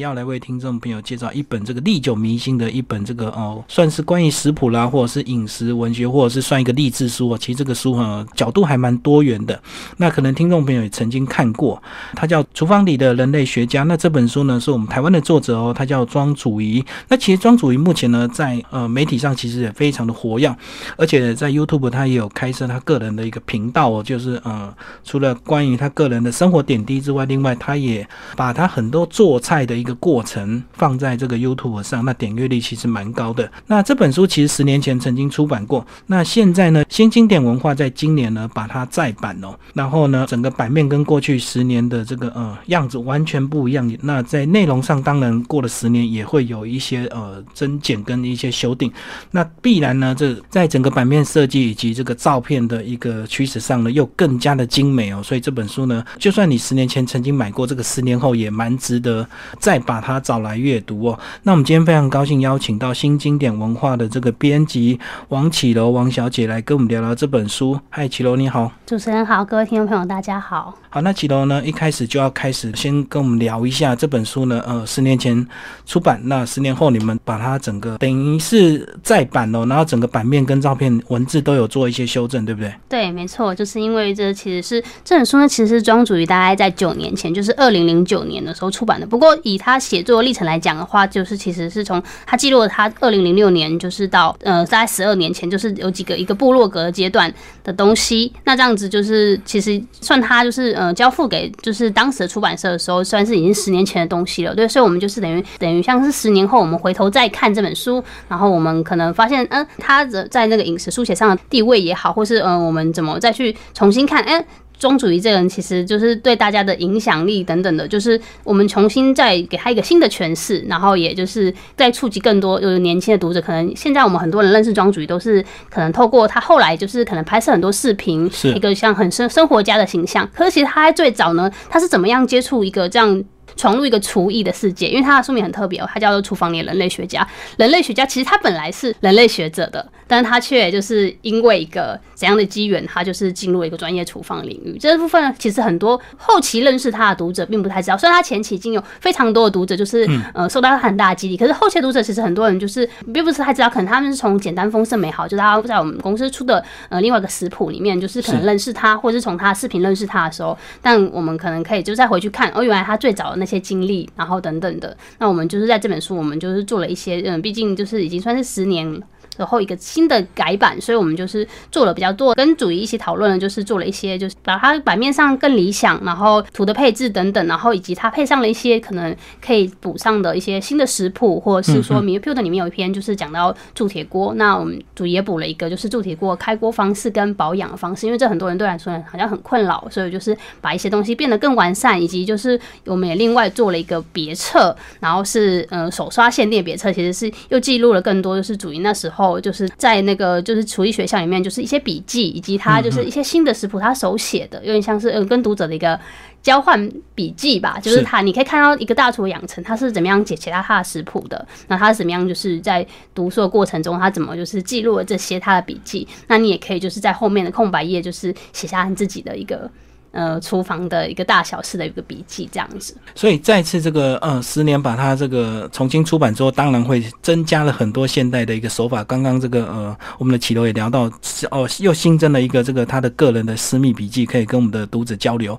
要来为听众朋友介绍一本这个历久弥新的一本这个哦，算是关于食谱啦，或者是饮食文学，或者是算一个励志书哦。其实这个书哈角度还蛮多元的。那可能听众朋友也曾经看过，它叫《厨房里的人类学家》。那这本书呢是我们台湾的作者哦，他叫庄祖仪。那其实庄祖仪目前呢在呃媒体上其实也非常的活跃，而且在 YouTube 他也有开设他个人的一个频道哦，就是呃除了关于他个人的生活点滴之外，另外他也把他很多做菜的一个过程放在这个 YouTube 上，那点阅率其实蛮高的。那这本书其实十年前曾经出版过，那现在呢新经典文化在今年呢把它再版哦，然后呢整个版面跟过去十年的这个呃样子完全不一样。那在内容上当然过了十年也会有一些呃增减跟一些修订，那必然呢这在整个版面设计以及这个照片的一个趋势上呢又更加的精美哦，所以这本书呢就算你十年前曾经买过，这个十年后也蛮值得再把它找来阅读哦。那我们今天非常高兴邀请到新经典文化的这个编辑王启楼王小姐来跟我们聊聊这本书。嗨，启楼你好，主持人好，各位听众朋友大家好。好，那启楼呢一开始就要开始先跟我们聊一下这本书呢，呃，十年前出版，那十年后你们把它整个等于是再版哦，然后整个版面跟照片文字都有做一些修正，对不对？对，没错，就是因为这其实是这本书呢，其实是庄主于大概在九年前，就是二零零九年的时候出版的。不过以他写作历程来讲的话，就是其实是从他记录了他二零零六年，就是到呃大概十二年前，就是有几个一个部落格阶段的东西。那这样子就是其实算他就是呃交付给就是当时的出版社的时候，算是已经十年前的东西了。对，所以我们就是等于等于像是十年后我们回头再看这本书，然后我们可能发现，嗯，他的在那个饮食书写上的地位也好，或是嗯我们怎么再去重新看，哎。庄主义这个人其实就是对大家的影响力等等的，就是我们重新再给他一个新的诠释，然后也就是再触及更多就是年轻的读者。可能现在我们很多人认识庄主义都是可能透过他后来就是可能拍摄很多视频，是一个像很生生活家的形象。可是其实他在最早呢，他是怎么样接触一个这样？闯入一个厨艺的世界，因为他的书名很特别哦，他叫做《厨房里的人类学家》。人类学家其实他本来是人类学者的，但是他却就是因为一个怎样的机缘，他就是进入一个专业厨房领域。这部分其实很多后期认识他的读者并不太知道，虽然他前期已经有非常多的读者就是呃受到他很大的激励，可是后期读者其实很多人就是并不是太知道，可能他们是从简单丰盛美好，就是他在我们公司出的呃另外一个食谱里面，就是可能认识他，或者是从他视频认识他的时候，但我们可能可以就再回去看，哦，原来他最早的那些经历，然后等等的，那我们就是在这本书，我们就是做了一些，嗯，毕竟就是已经算是十年。然后一个新的改版，所以我们就是做了比较多，跟主义一起讨论的，就是做了一些，就是把它版面上更理想，然后图的配置等等，然后以及它配上了一些可能可以补上的一些新的食谱，或者是说《米 p u 的里面有一篇就是讲到铸铁锅，那我们主也补了一个，就是铸铁锅开锅方式跟保养方式，因为这很多人对来说好像很困扰，所以就是把一些东西变得更完善，以及就是我们也另外做了一个别册，然后是呃手刷限定别册，其实是又记录了更多，就是主义那时候。就是在那个就是厨艺学校里面，就是一些笔记，以及他就是一些新的食谱，他手写的，有点像是呃跟读者的一个交换笔记吧。就是他，你可以看到一个大厨养成，他是怎么样写其他他的食谱的，那他是怎么样就是在读书的过程中，他怎么就是记录了这些他的笔记。那你也可以就是在后面的空白页，就是写下你自己的一个。呃，厨房的一个大小事的一个笔记这样子，所以再次这个呃十年把它这个重新出版之后，当然会增加了很多现代的一个手法。刚刚这个呃，我们的启楼也聊到，哦，又新增了一个这个他的个人的私密笔记，可以跟我们的读者交流。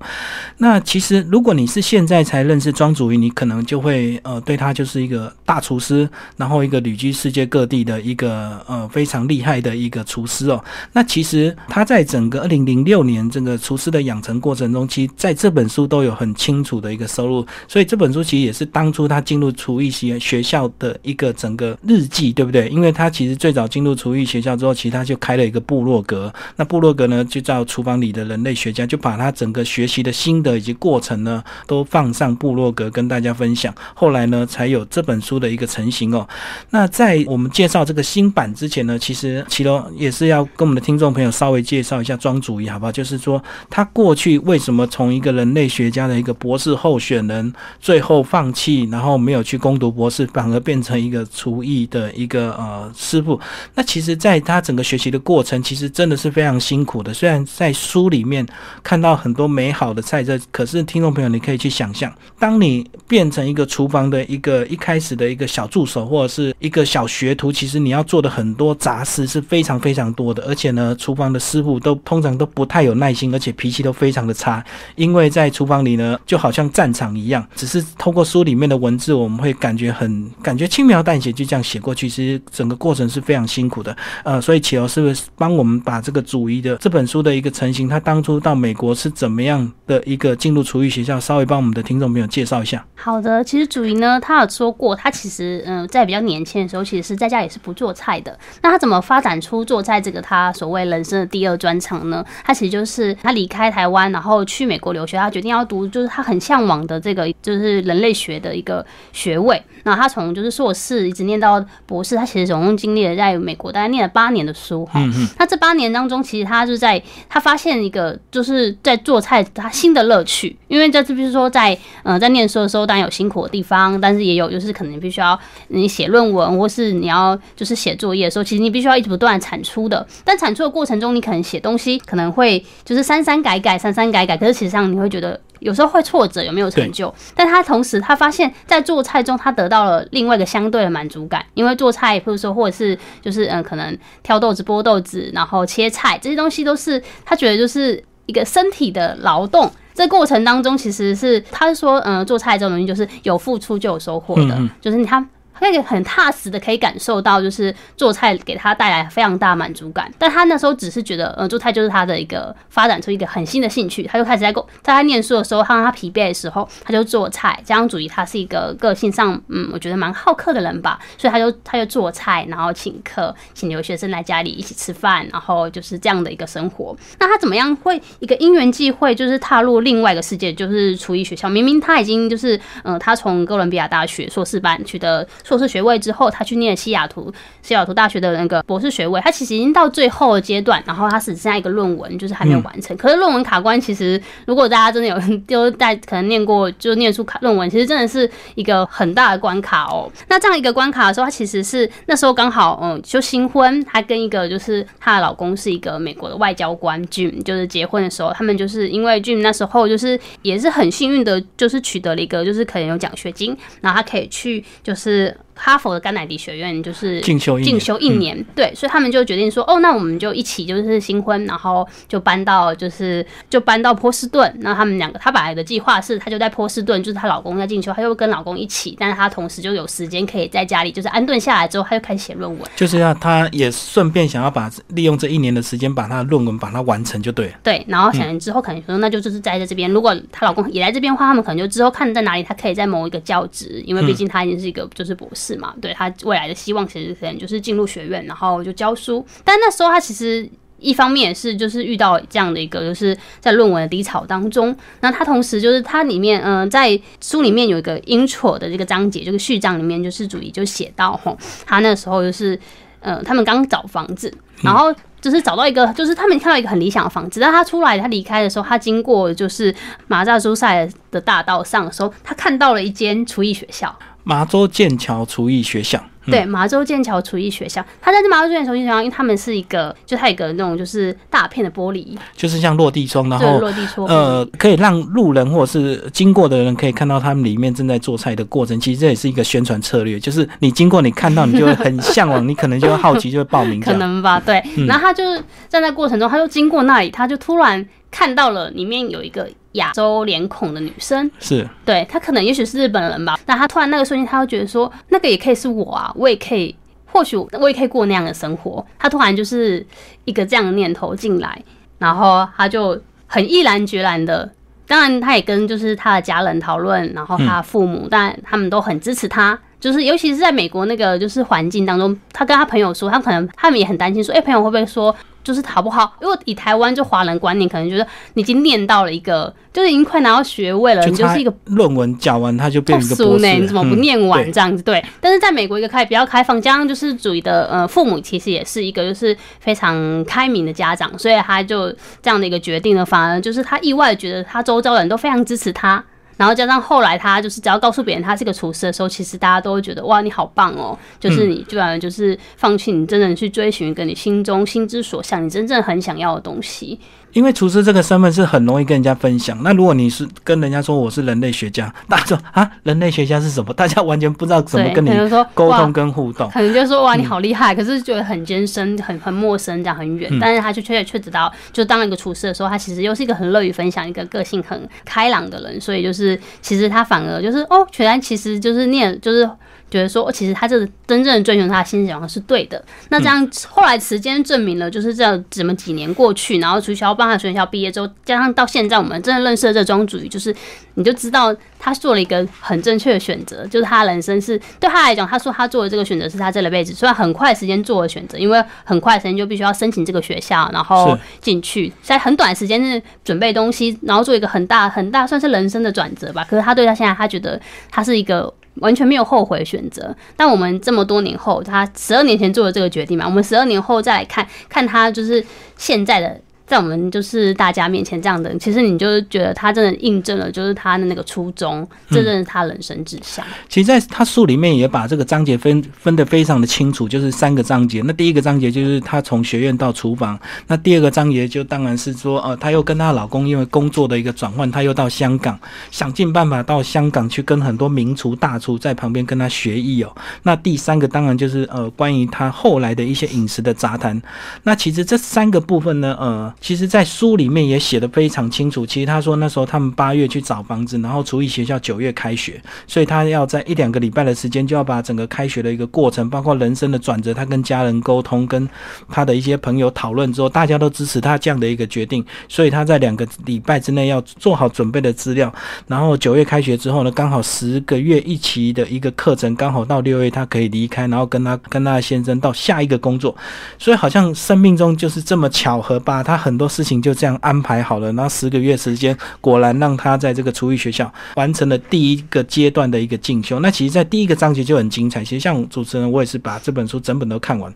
那其实如果你是现在才认识庄主义，你可能就会呃对他就是一个大厨师，然后一个旅居世界各地的一个呃非常厉害的一个厨师哦。那其实他在整个二零零六年这个厨师的养成。过程中，其实在这本书都有很清楚的一个收入，所以这本书其实也是当初他进入厨艺学学校的一个整个日记，对不对？因为他其实最早进入厨艺学校之后，其实他就开了一个部落格，那部落格呢就叫厨房里的人类学家，就把他整个学习的心得以及过程呢都放上部落格跟大家分享。后来呢，才有这本书的一个成型哦。那在我们介绍这个新版之前呢，其实其中也是要跟我们的听众朋友稍微介绍一下庄主义，好不好？就是说他过去。为什么从一个人类学家的一个博士候选人，最后放弃，然后没有去攻读博士，反而变成一个厨艺的一个呃师傅。那其实，在他整个学习的过程，其实真的是非常辛苦的。虽然在书里面看到很多美好的菜色，可是听众朋友，你可以去想象，当你变成一个厨房的一个一开始的一个小助手，或者是一个小学徒，其实你要做的很多杂事是非常非常多的。而且呢，厨房的师傅都通常都不太有耐心，而且脾气都非常的差。因为在厨房里呢，就好像战场一样，只是透过书里面的文字，我们会感觉很感觉轻描淡写，就这样写过去。其实整个过程是非常辛苦的。呃，所以启欧是不是帮我们把这个主义的这本书的一个成型，他当初到美国是怎么样的一个进入厨艺学校，稍微帮我们的听众朋友介绍一下？好的，其实主义呢，他有说过，他其实嗯，在比较年轻的时候，其实是在家也是不做菜的。那他怎么发展出做菜这个他所谓人生的第二专长呢？他其实就是他离开台湾，然后去美国留学，他决定要读就是他很向往的这个就是人类学的一个学位。那他从就是硕士一直念到博士，他其实总共经历了在美国大概念了八年的书哈。那这八年当中，其实他就在他发现一个就是在做菜他新的乐趣，因为在这比如说在呃在念书的时候当然有辛苦的地方，但是也有就是可能你必须要你写论文或是你要就是写作业的时候，其实你必须要一直不断产出的。但产出的过程中，你可能写东西可能会就是删删改改删删改改，可是其实上你会觉得。有时候会挫折，有没有成就？但他同时，他发现，在做菜中，他得到了另外一个相对的满足感。因为做菜，或者说，或者是就是嗯，可能挑豆子、剥豆子，然后切菜这些东西，都是他觉得就是一个身体的劳动。这过程当中，其实是他说，嗯，做菜这种东西就是有付出就有收获的，就是他。那个很踏实的可以感受到，就是做菜给他带来非常大满足感。但他那时候只是觉得，呃，做菜就是他的一个发展出一个很新的兴趣。他就开始在在他念书的时候，他让他疲惫的时候，他就做菜。加上主义，他是一个个性上，嗯，我觉得蛮好客的人吧，所以他就他就做菜，然后请客，请留学生来家里一起吃饭，然后就是这样的一个生活。那他怎么样会一个因缘际会，就是踏入另外一个世界，就是厨艺学校。明明他已经就是，嗯，他从哥伦比亚大学硕士班取得。硕士学位之后，他去念西雅图西雅图大学的那个博士学位。他其实已经到最后的阶段，然后他只剩下一个论文，就是还没有完成。可是论文卡关，其实如果大家真的有 就在可能念过，就念出卡论文，其实真的是一个很大的关卡哦。那这样一个关卡的时候，他其实是那时候刚好嗯就新婚，她跟一个就是她的老公是一个美国的外交官 Jim，就是结婚的时候，他们就是因为 Jim 那时候就是也是很幸运的，就是取得了一个就是可能有奖学金，然后他可以去就是。Yeah. 哈佛的甘乃迪学院就是进修进修一年，对，所以他们就决定说，哦，那我们就一起就是新婚，然后就搬到就是就搬到波士顿。那他们两个，她本来的计划是，她就在波士顿，就是她老公在进修，她就跟老公一起，但是她同时就有时间可以在家里就是安顿下来之后，她就开始写论文。就是要她也顺便想要把利用这一年的时间把她的论文把它完成就对了。对，然后可能之后可能说，那就就是待在这边。如果她老公也来这边的话，他们可能就之后看在哪里，她可以在某一个教职，因为毕竟她已经是一个就是博士。嘛，对他未来的希望其实可能就是进入学院，然后就教书。但那时候他其实一方面也是就是遇到这样的一个，就是在论文的低潮当中。那他同时就是他里面，嗯，在书里面有一个 intro 的这个章节，这个序章里面就是主题就写到，吼，他那时候就是，呃，他们刚找房子，然后就是找到一个，就是他们看到一个很理想的房子。但他出来，他离开的时候，他经过就是马扎苏塞的大道上的时候，他看到了一间厨艺学校。麻州剑桥厨艺学校，对，麻州剑桥厨艺学校，它在这麻州剑桥厨艺学校，因为他们是一个，就它有一个那种就是大片的玻璃，就是像落地窗，然后落地窗，呃，可以让路人或者是经过的人可以看到他们里面正在做菜的过程。其实这也是一个宣传策略，就是你经过你看到，你就会很向往，你可能就会好奇，就会报名。可能吧，对。然后他就是在那过程中，他就经过那里，他就突然看到了里面有一个。亚洲脸孔的女生是对她可能也许是日本人吧，那她突然那个瞬间，她会觉得说那个也可以是我啊，我也可以，或许我也可以过那样的生活。她突然就是一个这样的念头进来，然后她就很毅然决然的，当然她也跟就是她的家人讨论，然后她的父母，但他们都很支持她。就是尤其是在美国那个就是环境当中，她跟她朋友说，她可能他们也很担心说，哎，朋友会不会说？就是好不好？如果以台湾就华人观念，可能觉得你已经念到了一个，就是已经快拿到学位了，你就是一个论文讲完他就变成一个博士了，你怎么不嗯念完这样子？对，但是在美国一个开比较开放，加上就是主义的呃父母其实也是一个就是非常开明的家长，所以他就这样的一个决定呢，反而就是他意外地觉得他周遭的人都非常支持他。然后加上后来他就是只要告诉别人他是个厨师的时候，其实大家都会觉得哇你好棒哦，就是你居然就是放弃你真正去追寻一个你心中心之所向，你真正很想要的东西。因为厨师这个身份是很容易跟人家分享。那如果你是跟人家说我是人类学家，大家说啊，人类学家是什么？大家完全不知道怎么，跟你沟通跟互动。可能就说哇你好厉害，可是觉得很艰深、很很陌生，这样很远。嗯但是他就却却知道，就当一个厨师的时候，他其实又是一个很乐于分享、一个个性很开朗的人。所以就是其实他反而就是哦，全然其实就是念就是。觉得说，哦其实他这个真正的追求他的心想是对的。那这样后来时间证明了，就是这样怎么几年过去，然后从学校帮他学校毕业之后，加上到现在我们真的认识了这庄主义，就是你就知道他做了一个很正确的选择，就是他人生是对他来讲，他说他做的这个选择是他这辈子虽然很快时间做的选择，因为很快时间就必须要申请这个学校，然后进去，在很短时间内准备东西，然后做一个很大很大算是人生的转折吧。可是他对他现在，他觉得他是一个。完全没有后悔选择，但我们这么多年后，他十二年前做的这个决定嘛，我们十二年后再来看看他就是现在的，在我们就是大家面前这样的，其实你就是觉得他真的印证了，就是他的那个初衷，这真是他人生志向。其实，在他书里面也把这个章节分分得非常的清楚，就是三个章节。那第一个章节就是他从学院到厨房，那第二个章节就当然是说，呃，她又跟她老公因为工作的一个转换，她又到香港，想尽办法到香港去跟很多名厨大厨在旁边跟他学艺哦。那第三个当然就是呃，关于他后来的一些饮食的杂谈。那其实这三个部分呢，呃，其实在书里面也写得非常清楚。其实他说那时候他们八月去找房子，然后厨艺学校九月开学，所以他要在一两个礼拜的时间就要把整个开学的一个过程，包括人生的转折，他跟家人沟通，跟他的一些朋友讨论之后，大家都支持他这样的一个决定，所以他在两个礼拜之内要做好准备的资料，然后九月开学之后呢，刚好十个月一期的一个课程，刚好到六月他可以离开，然后跟他跟他的先生到下一个工作，所以好像生命中就是这么巧合，吧他很多事情就这样安排好了，然后十个月时间，果然让他在这个厨艺学校完成了第一个阶段的一个进修。那其实，在第一个章节就很精彩。其实像主持人，我也是把这本书整本都看完。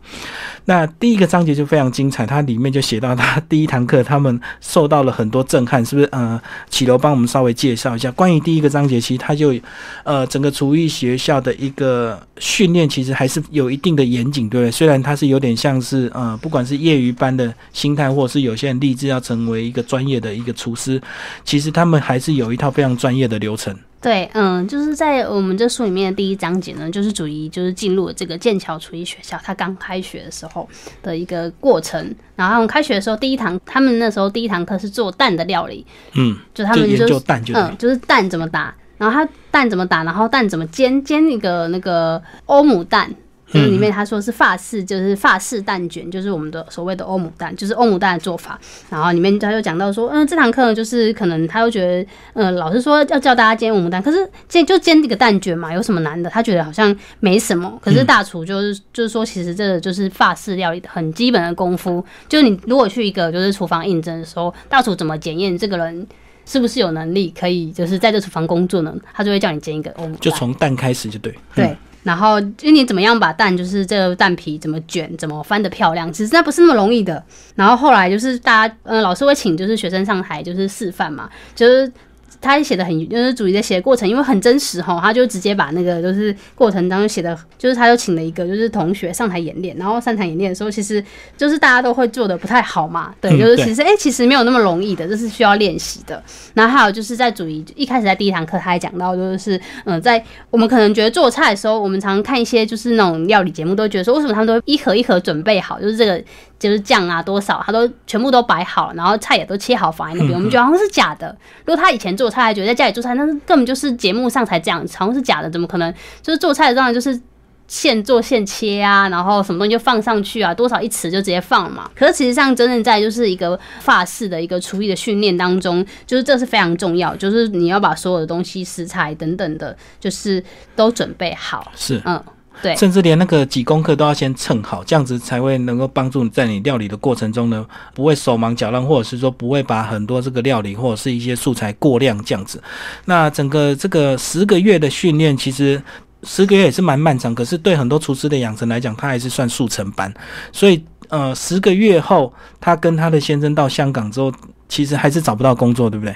那第一个章节就非常精彩，它里面就写到他第一堂课，他们受到了很多震撼，是不是？呃，启楼帮我们稍微介绍一下关于第一个章节，其实它就呃整个厨艺学校的一个训练，其实还是有一定的严谨，对不对？虽然它是有点像是呃，不管是业余班的心态，或是有些人立志要成为一个专业的一个厨师，其实他们还是有一套非常专业的流程。对，嗯，就是在我们这书里面的第一章节呢，就是主义就是进入了这个剑桥厨艺学校，他刚开学的时候的一个过程。然后他们开学的时候，第一堂他们那时候第一堂课是做蛋的料理，嗯，就他们就蛋就嗯，就是蛋怎么打，然后他蛋怎么打，然后蛋怎么煎，煎一个那个欧姆蛋。就是里面他说是法式，就是法式蛋卷，就是我们的所谓的欧姆蛋，就是欧姆蛋的做法。然后里面他就讲到说，嗯，这堂课呢，就是可能他又觉得，嗯，老师说要教大家煎欧姆蛋，可是煎就煎这个蛋卷嘛，有什么难的？他觉得好像没什么。可是大厨就是就是说，其实这个就是法式料理的很基本的功夫。就是你如果去一个就是厨房应征的时候，大厨怎么检验这个人？是不是有能力可以就是在这厨房工作呢？他就会叫你煎一个欧姆蛋，就从蛋开始就对。对，然后就你怎么样把蛋，就是这个蛋皮怎么卷，怎么翻的漂亮，其实那不是那么容易的。然后后来就是大家，嗯，老师会请就是学生上台就是示范嘛，就是。他写的很，就是主义的写的过程，因为很真实哈，他就直接把那个就是过程当中写的，就是他就请了一个就是同学上台演练，然后上台演练的时候，其实就是大家都会做的不太好嘛，对，就是其实哎、其实没有那么容易的，这是需要练习的。然后还有就是在主义一开始在第一堂课，他还讲到就是，嗯、在我们可能觉得做菜的时候，我们常常看一些就是那种料理节目，都觉得说为什么他们都一盒一盒准备好，就是这个就是酱啊多少，他都全部都摆好，然后菜也都切好放在那边，我们觉得好像是假的。如果他以前做菜，还觉得在家里做菜，那是根本就是节目上才这样，好像是假的，怎么可能？就是做菜的当然就是。现做现切啊，然后什么东西就放上去啊，多少一匙就直接放嘛。可是其实上真正在就是一个法式的一个厨艺的训练当中，就是这是非常重要，就是你要把所有的东西、食材等等的，就是都准备好。是。嗯，对甚至连那个几公克都要先称好，这样子才会能够帮助你在你料理的过程中呢，不会手忙脚乱，或者是说不会把很多这个料理或者是一些素材过量这样子。那整个这个十个月的训练，其实十个月也是蛮漫长，可是对很多厨师的养成来讲，他还是算速成班。所以呃，十个月后，他跟他的先生到香港之后，其实还是找不到工作，对不对？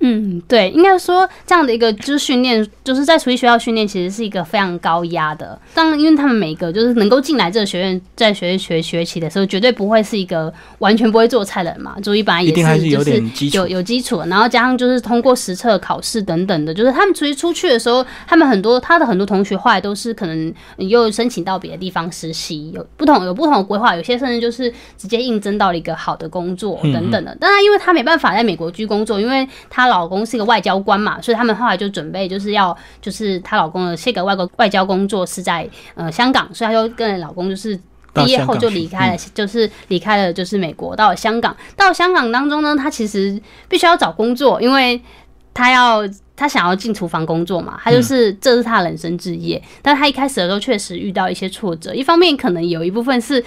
嗯，对，应该说这样的一个就是训练，就是在厨艺学校训练，其实是一个非常高压的。当，因为他们每个就是能够进来这个学院，在学学学习的时候，绝对不会是一个完全不会做菜的人嘛。厨艺本来也是有点基础，有有基础，然后加上就是通过实测考试等等的，就是他们厨艺出去的时候，他们很多他的很多同学后来都是可能又申请到别的地方实习，有不同有不同的规划，有些甚至就是直接应征到了一个好的工作等等的。当然，因为他没办法在美国居工作，因为他。老公是一个外交官嘛，所以他们后来就准备就是要，就是她老公的这个外国外交工作是在呃香港，所以她就跟老公就是毕业后就离开了，就是离开了就是美国到了香港。到香港当中呢，她其实必须要找工作，因为她要她想要进厨房工作嘛，她就是这是她的人生志业。但她一开始的时候确实遇到一些挫折，一方面可能有一部分是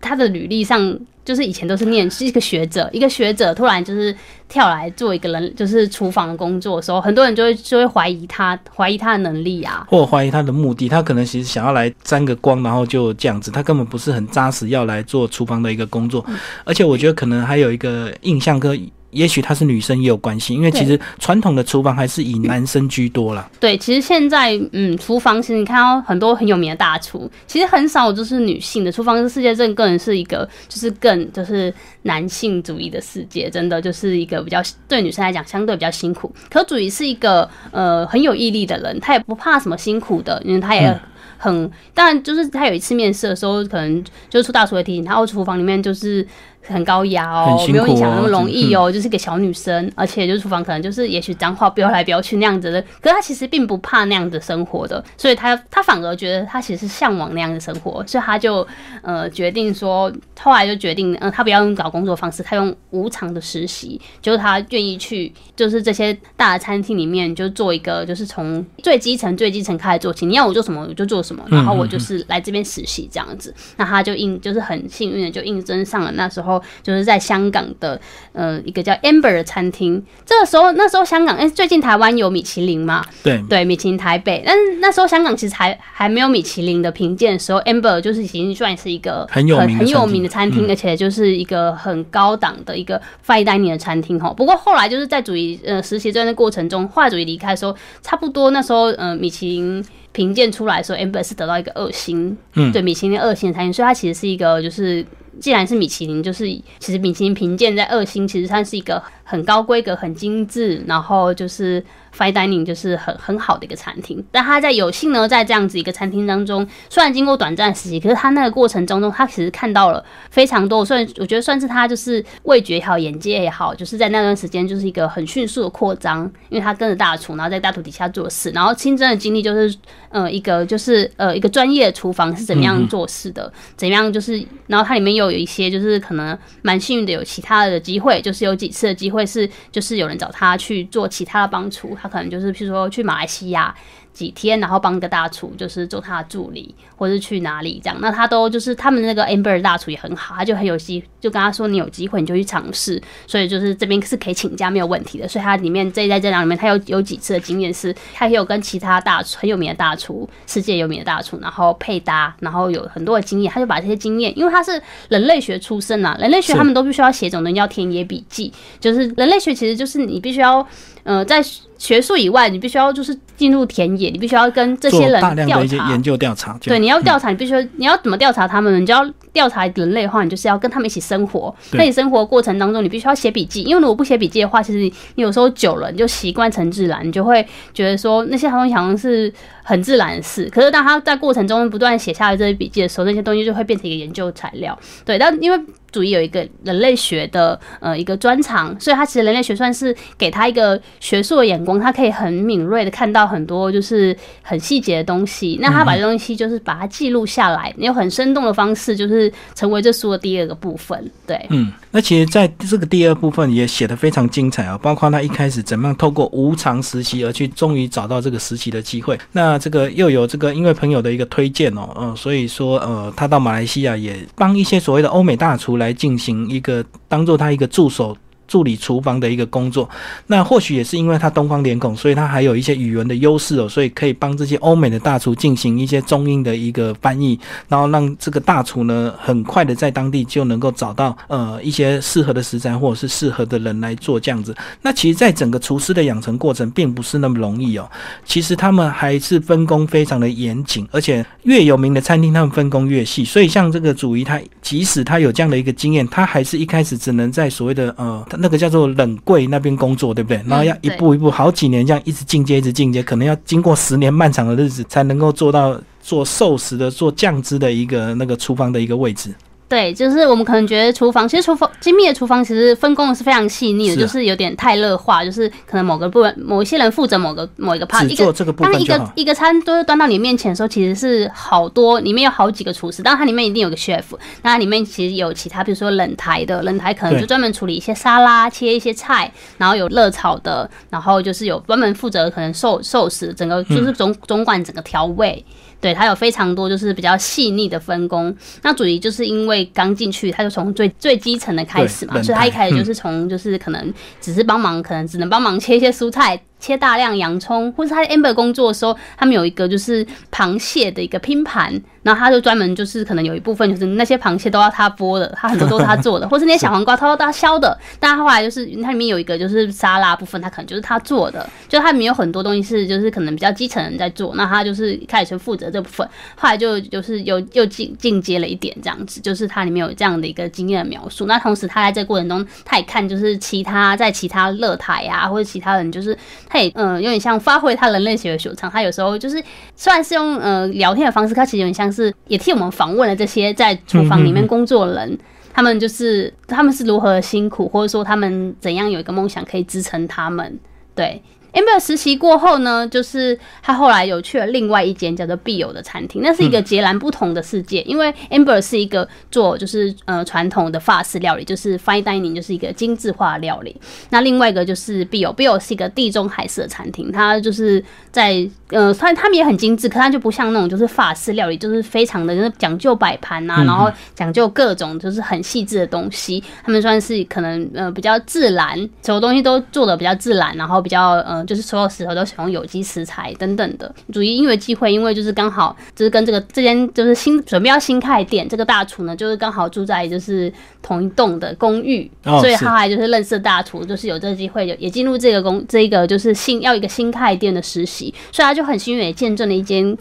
她的履历上。就是以前都是念是一个学者，一个学者突然就是跳来做一个人，就是厨房的工作的时候，很多人就会就会怀疑他，怀疑他的能力啊，或者怀疑他的目的。他可能其实想要来沾个光，然后就这样子，他根本不是很扎实要来做厨房的一个工作。而且我觉得可能还有一个印象跟。也许她是女生也有关系，因为其实传统的厨房还是以男 生居多啦。对，其实现在嗯，厨房其实你看到很多很有名的大厨，其实很少就是女性的厨房。这世界这个人是一个就是更就是男性主义的世界，真的就是一个比较对女生来讲相对比较辛苦。可主义是一个呃很有毅力的人，他也不怕什么辛苦的，因为他也很当然就是他有一次面试的时候，可能就是出大厨的提醒他，哦，厨房里面就是。很高压哦，没有你想那么容易哦，就是个小女生，而且就是厨房可能就是也许脏话飙来飙去那样子的，可是她其实并不怕那样的生活的，所以她她反而觉得她其实是向往那样的生活，所以她就呃决定说，后来就决定，嗯，她不要用找工作方式，她用无偿的实习，就是她愿意去就是这些大的餐厅里面就做一个就是从最基层最基层开始做起，你要我做什么我就做什么，然后我就是来这边实习这样子，那她就应就是很幸运的就应征上了那时候。就是在香港的呃一个叫 Amber 的餐厅，这个时候那时候香港哎最近台湾有米其林嘛？对对，米其林台北，但是那时候香港其实还还没有米其林的评鉴的时候，Amber 就是已经算是一个很有很有名的餐厅，而且就是一个很高档的一个 fine dining 的餐厅哈。不过后来就是在主义呃实习这段的过程中，后来主义离开的时候，差不多那时候呃米其林评鉴出来的时候，Amber 是得到一个二星，嗯，对米其林二星的餐厅，所以它其实是一个就是。既然是米其林，就是其实米其林评鉴在二星，其实它是一个很高规格、很精致，然后就是。Fine dining 就是很很好的一个餐厅，但他在有幸呢，在这样子一个餐厅当中，虽然经过短暂时期，可是他那个过程当中，他其实看到了非常多。算我觉得算是他就是味觉也好，眼界也好，就是在那段时间就是一个很迅速的扩张，因为他跟着大厨，然后在大厨底下做事，然后亲身的经历就是呃一个就是呃一个专业厨房是怎么样做事的，怎样就是，然后它里面又有一些就是可能蛮幸运的有其他的机会，就是有几次的机会是就是有人找他去做其他的帮厨。他可能就是，譬如说去马来西亚。几天，然后帮个大厨，就是做他的助理，或者是去哪里这样，那他都就是他们那个 Amber 大厨也很好，他就很有机，就跟他说你有机会你就去尝试，所以就是这边是可以请假没有问题的。所以他里面这在这两里面，他有有几次的经验是，他也有跟其他大厨很有名的大厨，世界有名的大厨，然后配搭，然后有很多的经验，他就把这些经验，因为他是人类学出身啊，人类学他们都必须要写种东西叫田野笔记，就是人类学其实就是你必须要，呃，在学术以外，你必须要就是进入田野，你必须要跟这些人调查、研究调查。对，你要调查，你必须你要怎么调查他们？你就要调查人类的话，你就是要跟他们一起生活。那你生活过程当中，你必须要写笔记，因为如果不写笔记的话，其实你有时候久了你就习惯成自然，你就会觉得说那些东西好像是很自然的事。可是当他在过程中不断写下来这些笔记的时候，那些东西就会变成一个研究材料。对，但因为主义有一个人类学的呃一个专长，所以他其实人类学算是给他一个学术的眼光，他可以很敏锐的看到很多就是很细节的东西。那他把这东西就是把它记录下来，用很生动的方式，就是成为这书的第二个部分。对，嗯，那其实在这个第二部分也写的非常精彩啊，包括他一开始怎么样透过无偿实习而去终于找到这个实习的机会。那这个又有这个因为朋友的一个推荐哦，嗯，所以说呃，他到马来西亚也帮一些所谓的欧美大厨来来进行一个当做他一个助手。助理厨房的一个工作，那或许也是因为他东方脸孔，所以他还有一些语言的优势哦，所以可以帮这些欧美的大厨进行一些中英的一个翻译，然后让这个大厨呢很快的在当地就能够找到呃一些适合的食材或者是适合的人来做这样子。那其实，在整个厨师的养成过程并不是那么容易哦，其实他们还是分工非常的严谨，而且越有名的餐厅他们分工越细，所以像这个主仪他即使他有这样的一个经验，他还是一开始只能在所谓的呃。那个叫做冷柜那边工作，对不对？然后要一步一步好几年这样一直进阶，一直进阶，可能要经过十年漫长的日子才能够做到做寿司的、做酱汁的一个那个厨房的一个位置。对，就是我们可能觉得厨房，其实厨房精密的厨房其实分工是非常细腻的，就是有点太乐化，就是可能某个部分某一些人负责某个某一个 part，一个这个当一个一个餐都端到你面前的时候，其实是好多里面有好几个厨师，当然它里面一定有个 chef，那它里面其实有其他，比如说冷台的，冷台可能就专门处理一些沙拉、切一些菜，然后有热炒的，然后就是有专门负责可能寿寿司，整个就是总总管整个调味。对，他有非常多就是比较细腻的分工。那主题就是因为刚进去，他就从最最基层的开始嘛，所以他一开始就是从就是可能只是帮忙，可能只能帮忙切一些蔬菜。切大量洋葱，或者他在 amber 工作的时候，他们有一个就是螃蟹的一个拼盘，然后他就专门就是可能有一部分就是那些螃蟹都要他剥的，他很多都是他做的，或是那些小黄瓜他都他削的。但他后来就是它里面有一个就是沙拉部分，他可能就是他做的，就他里面有很多东西是就是可能比较基层人在做，那他就是开始负责这部分，后来就就是又又进进阶了一点这样子，就是它里面有这样的一个经验的描述。那同时他在这过程中，他也看就是其他在其他乐台啊或者其他人就是。他也嗯有点像发挥他人类学的所长，他有时候就是虽然是用呃聊天的方式，他其实有点像是也替我们访问了这些在厨房里面工作的人，他们就是他们是如何辛苦，或者说他们怎样有一个梦想可以支撑他们，对。Amber 实习过后呢，就是他后来有去了另外一间叫做必有的餐厅，那是一个截然不同的世界。因为 amber 是一个做就是呃传统的法式料理，就是 fine dining，就是一个精致化料理。那另外一个就是必有，必有是一个地中海式的餐厅，它就是在呃，虽然他们也很精致，可它就不像那种就是法式料理，就是非常的就是讲究摆盘啊，然后讲究各种就是很细致的东西。他们算是可能呃比较自然，所有东西都做的比较自然，然后比较呃。就是所有石头都使用有机食材等等的。主要因为机会，因为就是刚好就是跟这个这间就是新准备要新开店，这个大厨呢就是刚好住在就是同一栋的公寓，所以他还就是认识大厨，就是有这个机会也进入这个公这一个就是新要一个新开店的实习，所以他就很幸运也见证了一间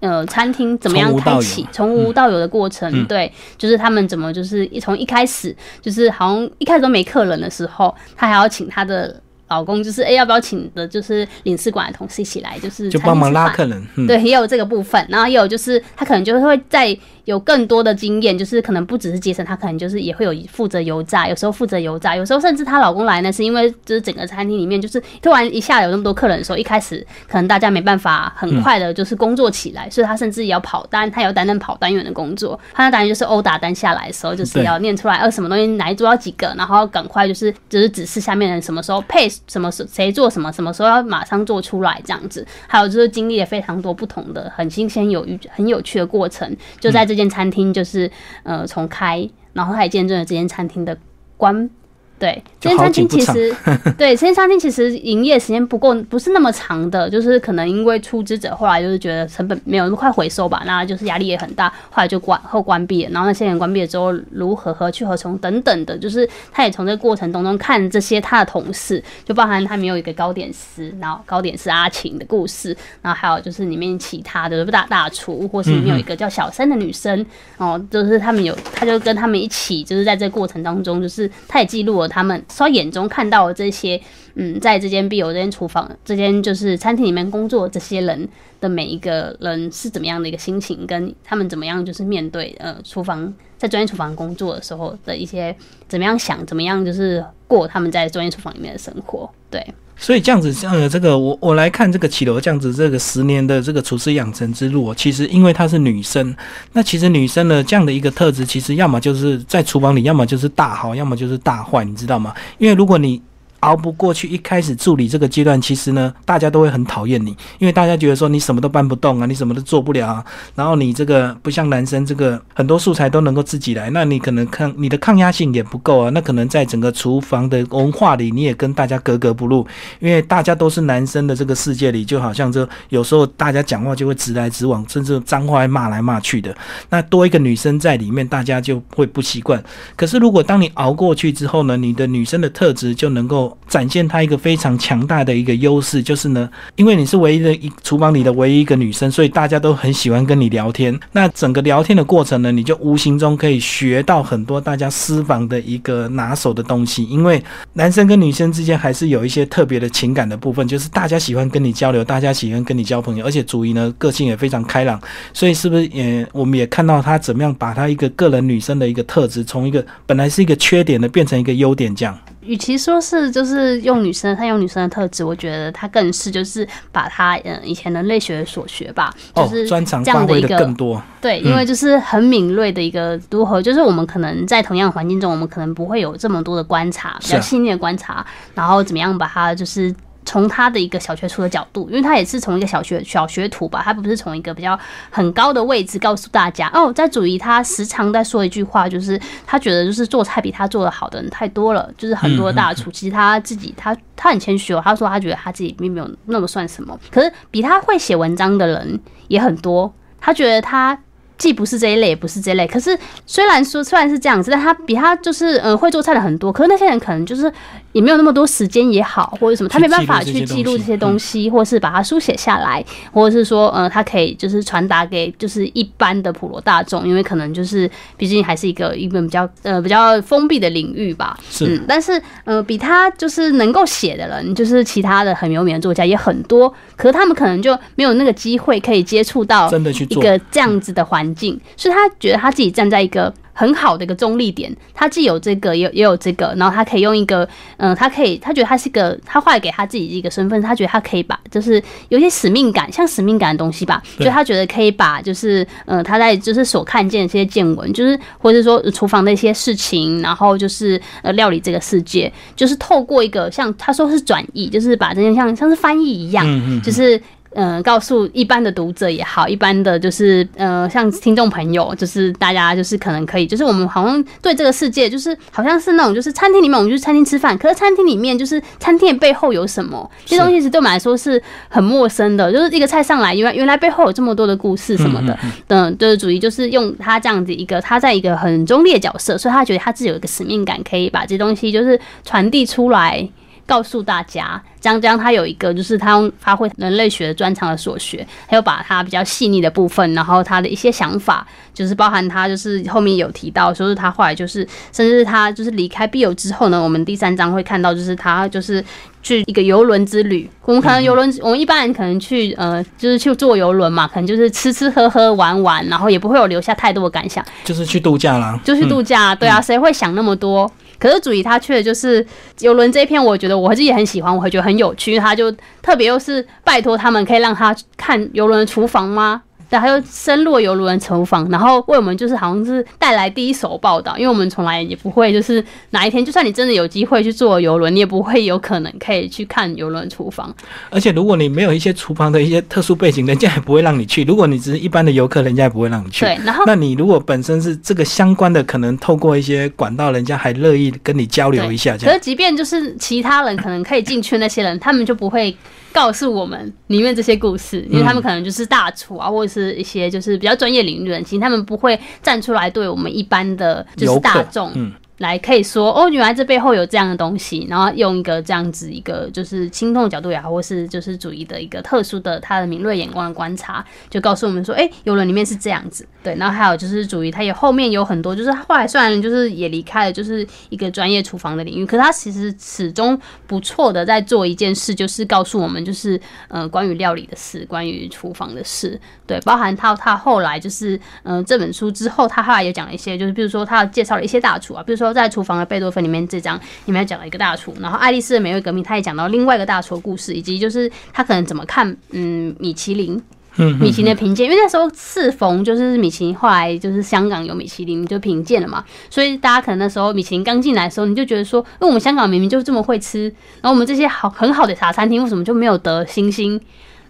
呃餐厅怎么样开启从无到有的过程。对，就是他们怎么就是从一开始就是好像一开始都没客人的时候，他还要请他的。老公就是哎，要不要请的，就是领事馆的同事一起来，就是就帮忙拉客人，对，也有这个部分。然后也有就是他可能就会在。有更多的经验，就是可能不只是接生，他可能就是也会有负责油炸，有时候负责油炸，有时候甚至她老公来呢，是因为就是整个餐厅里面就是突然一下有那么多客人的时候，一开始可能大家没办法很快的就是工作起来，所以他甚至也要跑单，他要担任跑单员的工作。他那当然就是殴打单下来的时候，就是要念出来，呃，什么东西哪一桌要几个，然后赶快就是就是指示下面人什么时候配什么谁做什么，什么时候要马上做出来这样子。还有就是经历了非常多不同的很新鲜有很有趣的过程，就在这间餐厅就是。是呃，重开，然后他也见证了这间餐厅的关。对，这间餐厅其实，对这间餐厅其实营业时间不够，不是那么长的，就是可能因为出资者后来就是觉得成本没有那么快回收吧，那就是压力也很大，后来就关后关闭了。然后那些人关闭了之后，如何何去何从等等的，就是他也从这个过程当中看这些他的同事，就包含他没有一个糕点师，然后糕点师阿晴的故事，然后还有就是里面其他的不大大厨，或是里面有一个叫小三的女生，哦，就是他们有，他就跟他们一起，就是在这过程当中，就是他也记录了。他们所眼中看到的这些，嗯，在这间 B 友这间厨房、这间就是餐厅里面工作这些人的每一个人是怎么样的一个心情，跟他们怎么样就是面对呃厨房在专业厨房工作的时候的一些怎么样想，怎么样就是过他们在专业厨房里面的生活，对。所以这样子，呃，这个我我来看这个绮罗这样子，这个十年的这个厨师养成之路，其实因为她是女生，那其实女生的这样的一个特质，其实要么就是在厨房里，要么就是大好，要么就是大坏，你知道吗？因为如果你熬不过去，一开始助理这个阶段，其实呢，大家都会很讨厌你，因为大家觉得说你什么都搬不动啊，你什么都做不了啊，然后你这个不像男生，这个很多素材都能够自己来，那你可能抗你的抗压性也不够啊，那可能在整个厨房的文化里，你也跟大家格格不入，因为大家都是男生的这个世界里，就好像这有时候大家讲话就会直来直往，甚至脏话骂来骂去的，那多一个女生在里面，大家就会不习惯。可是如果当你熬过去之后呢，你的女生的特质就能够。展现她一个非常强大的一个优势，就是呢，因为你是唯一的一厨房里的唯一一个女生，所以大家都很喜欢跟你聊天。那整个聊天的过程呢，你就无形中可以学到很多大家私房的一个拿手的东西。因为男生跟女生之间还是有一些特别的情感的部分，就是大家喜欢跟你交流，大家喜欢跟你交朋友，而且主仪呢个性也非常开朗，所以是不是也我们也看到他怎么样把他一个个人女生的一个特质，从一个本来是一个缺点的变成一个优点这样。与其说是就是用女生，她用女生的特质，我觉得她更是就是把她嗯以前人类学所学吧，就是专长这样的一个更多。对，因为就是很敏锐的一个如何，就是我们可能在同样环境中，我们可能不会有这么多的观察，比较细腻的观察，然后怎么样把它就是。从他的一个小学徒的角度，因为他也是从一个小学小学徒吧，他不是从一个比较很高的位置告诉大家哦，在主义他时常在说一句话，就是他觉得就是做菜比他做的好的人太多了，就是很多大厨，其实他自己他他很谦虚哦，他说他觉得他自己并没有那么算什么，可是比他会写文章的人也很多，他觉得他。既不是这一类，也不是这一类。可是虽然说虽然是这样子，但他比他就是呃会做菜的很多。可是那些人可能就是也没有那么多时间也好，或者什么，他没办法去记录这些东西，或是把它书写下来，或者是说呃他可以就是传达给就是一般的普罗大众，因为可能就是毕竟还是一个一个比较呃比较封闭的领域吧。是，但是呃比他就是能够写的人，就是其他的很有名的作家也很多。可是他们可能就没有那个机会可以接触到真的去一个这样子的环。境，所以他觉得他自己站在一个很好的一个中立点，他既有这个，也也有这个，然后他可以用一个，嗯，他可以，他觉得他是个，他画给他自己一个身份，他觉得他可以把，就是有些使命感，像使命感的东西吧，就他觉得可以把，就是，嗯，他在就是所看见的这些见闻，就是或者说厨房的一些事情，然后就是呃料理这个世界，就是透过一个像他说是转译，就是把这些像像是翻译一样，就是。嗯，告诉一般的读者也好，一般的就是呃，像听众朋友，就是大家就是可能可以，就是我们好像对这个世界，就是好像是那种就是餐厅里面，我们去餐厅吃饭，可是餐厅里面就是餐厅背后有什么，这东西其实对我们来说是很陌生的。就是一个菜上来，原来原来背后有这么多的故事什么的，嗯，就是主义就是用他这样子一个，他在一个很中立的角色，所以他觉得他自己有一个使命感，可以把这东西就是传递出来。告诉大家，江江他有一个，就是他用发挥人类学的专长的所学，还有把他比较细腻的部分，然后他的一些想法，就是包含他就是后面有提到，说是他后来就是，甚至是他就是离开必有之后呢，我们第三章会看到，就是他就是去一个游轮之旅。我们可能游轮，我们一般人可能去呃，就是去坐游轮嘛，可能就是吃吃喝喝玩玩，然后也不会有留下太多的感想，就是去度假啦，就去度假，对啊，谁会想那么多？可是主义他去的就是游轮这一片，我觉得我自己也很喜欢，我会觉得很有趣。他就特别又是拜托他们，可以让他看游轮的厨房吗？对，还有深入游轮厨房，然后为我们就是好像是带来第一手报道，因为我们从来也不会就是哪一天，就算你真的有机会去坐游轮，你也不会有可能可以去看游轮厨房。而且如果你没有一些厨房的一些特殊背景，人家也不会让你去。如果你只是一般的游客，人家也不会让你去。对，然后那你如果本身是这个相关的，可能透过一些管道，人家还乐意跟你交流一下。可是即便就是其他人可能可以进去，那些人他们就不会。告诉我们里面这些故事，因为他们可能就是大厨啊，或者是一些就是比较专业领域的人，其实他们不会站出来对我们一般的就是大众来可以说哦，原来这背后有这样的东西，然后用一个这样子一个就是轻动的角度也好，或是就是主义的一个特殊的他的敏锐眼光的观察，就告诉我们说，哎，游轮里面是这样子，对，然后还有就是主义，他也后面有很多，就是后来虽然就是也离开了，就是一个专业厨房的领域，可他其实始终不错的在做一件事，就是告诉我们就是呃关于料理的事，关于厨房的事，对，包含他他后来就是嗯这本书之后，他后来也讲了一些，就是比如说他介绍了一些大厨啊，比如说。在厨房的贝多芬里面，这章里面讲了一个大厨，然后爱丽丝的美味革命，他也讲到另外一个大厨的故事，以及就是他可能怎么看嗯米其林，嗯，米其林的评鉴，因为那时候适逢就是米其林后来就是香港有米其林就评鉴了嘛，所以大家可能那时候米其林刚进来的时候，你就觉得说，因为我们香港明明就这么会吃，然后我们这些好很好的茶餐厅为什么就没有得星星？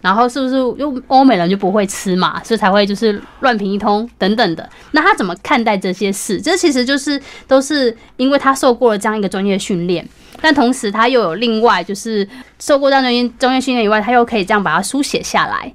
然后是不是又欧美人就不会吃嘛，所以才会就是乱评一通等等的？那他怎么看待这些事？这其实就是都是因为他受过了这样一个专业训练，但同时他又有另外就是受过这样专业专业训练以外，他又可以这样把它书写下来，